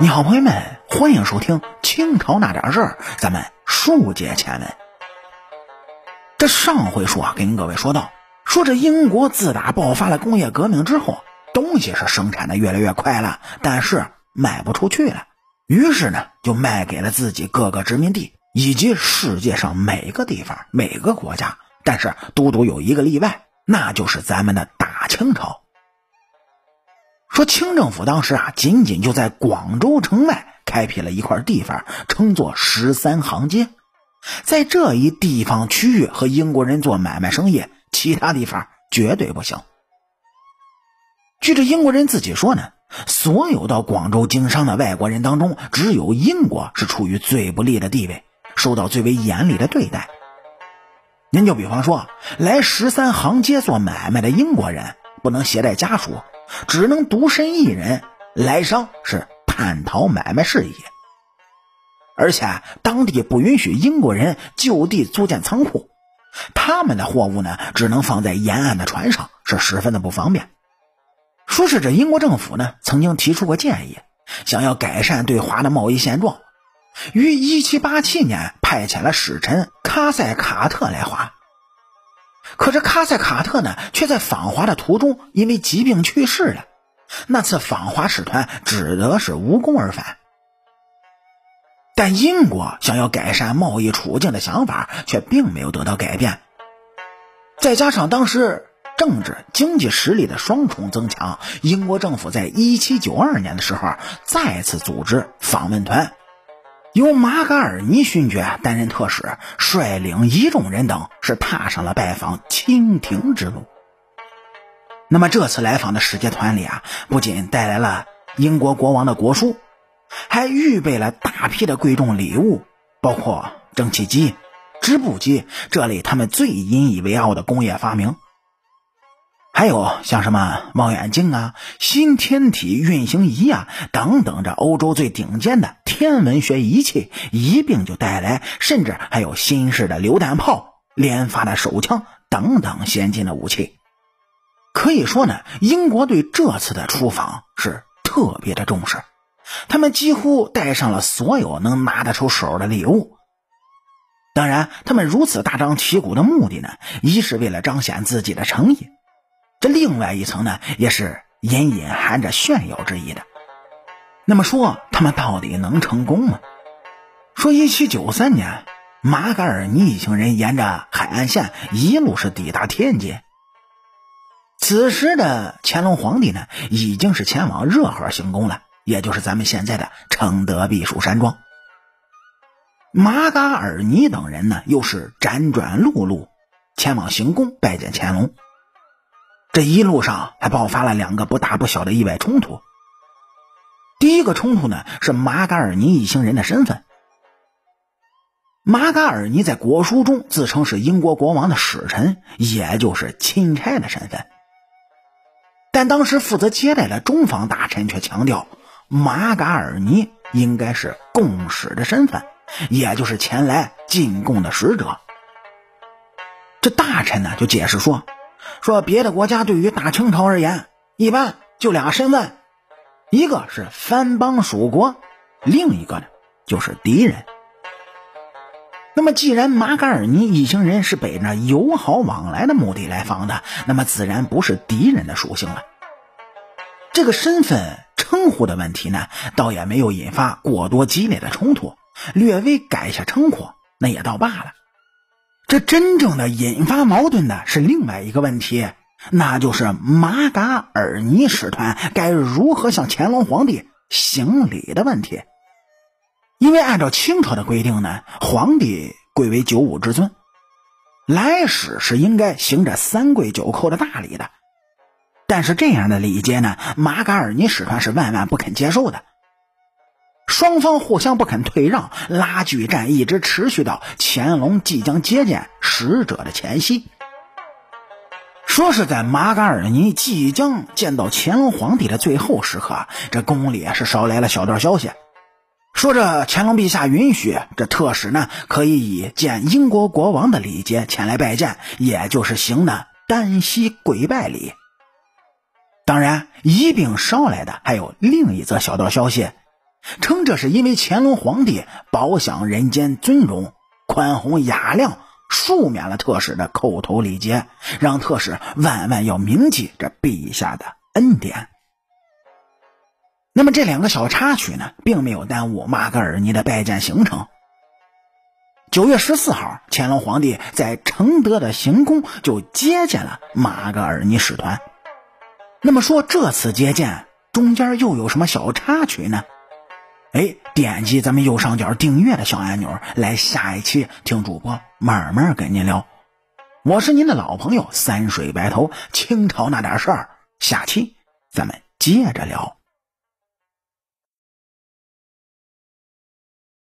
你好，朋友们，欢迎收听清朝那点事儿。咱们书接前文，这上回书啊，跟各位说到，说这英国自打爆发了工业革命之后，东西是生产的越来越快了，但是卖不出去了，于是呢，就卖给了自己各个殖民地以及世界上每个地方、每个国家。但是独独有一个例外，那就是咱们的大清朝。说清政府当时啊，仅仅就在广州城外开辟了一块地方，称作十三行街，在这一地方区域和英国人做买卖生意，其他地方绝对不行。据这英国人自己说呢，所有到广州经商的外国人当中，只有英国是处于最不利的地位，受到最为严厉的对待。您就比方说，来十三行街做买卖的英国人，不能携带家属。只能独身一人来商，是叛逃买卖事宜。而且当地不允许英国人就地租建仓库，他们的货物呢，只能放在沿岸的船上，是十分的不方便。说是这英国政府呢，曾经提出过建议，想要改善对华的贸易现状，于一七八七年派遣了使臣卡塞卡特来华。可是卡塞卡特呢，却在访华的途中因为疾病去世了。那次访华使团只得是无功而返。但英国想要改善贸易处境的想法却并没有得到改变。再加上当时政治经济实力的双重增强，英国政府在一七九二年的时候再次组织访问团。由马嘎尔尼勋爵担任特使，率领一众人等是踏上了拜访清廷之路。那么这次来访的使节团里啊，不仅带来了英国国王的国书，还预备了大批的贵重礼物，包括蒸汽机、织布机这类他们最引以为傲的工业发明。还有像什么望远镜啊、新天体运行仪啊等等，这欧洲最顶尖的天文学仪器一并就带来，甚至还有新式的榴弹炮、连发的手枪等等先进的武器。可以说呢，英国对这次的出访是特别的重视，他们几乎带上了所有能拿得出手的礼物。当然，他们如此大张旗鼓的目的呢，一是为了彰显自己的诚意。这另外一层呢，也是隐隐含着炫耀之意的。那么说，他们到底能成功吗？说一七九三年，马嘎尔尼一行人沿着海岸线一路是抵达天津。此时的乾隆皇帝呢，已经是前往热河行宫了，也就是咱们现在的承德避暑山庄。马嘎尔尼等人呢，又是辗转陆路前往行宫拜见乾隆。这一路上还爆发了两个不大不小的意外冲突。第一个冲突呢是马嘎尔尼一行人的身份。马嘎尔尼在国书中自称是英国国王的使臣，也就是钦差的身份。但当时负责接待的中方大臣却强调，马嘎尔尼应该是贡使的身份，也就是前来进贡的使者。这大臣呢就解释说。说别的国家对于大清朝而言，一般就俩身份，一个是藩邦属国，另一个呢就是敌人。那么既然马嘎尔尼一行人是本着友好往来的目的来访的，那么自然不是敌人的属性了。这个身份称呼的问题呢，倒也没有引发过多激烈的冲突，略微改一下称呼，那也倒罢了。这真正的引发矛盾的是另外一个问题，那就是马嘎尔尼使团该如何向乾隆皇帝行礼的问题。因为按照清朝的规定呢，皇帝贵为九五之尊，来使是应该行着三跪九叩的大礼的。但是这样的礼节呢，马嘎尔尼使团是万万不肯接受的。双方互相不肯退让，拉锯战一直持续到乾隆即将接见使者的前夕。说是在马嘎尔尼即将见到乾隆皇帝的最后时刻，这宫里是捎来了小道消息，说这乾隆陛下允许这特使呢可以以见英国国王的礼节前来拜见，也就是行的单膝跪拜礼。当然，一并捎来的还有另一则小道消息。称这是因为乾隆皇帝饱享人间尊荣，宽宏雅量，恕免了特使的叩头礼节，让特使万万要铭记这陛下的恩典。那么这两个小插曲呢，并没有耽误马格尔尼的拜见行程。九月十四号，乾隆皇帝在承德的行宫就接见了马格尔尼使团。那么说这次接见中间又有什么小插曲呢？哎，点击咱们右上角订阅的小按钮，来下一期听主播慢慢跟您聊。我是您的老朋友三水白头，清朝那点事儿，下期咱们接着聊。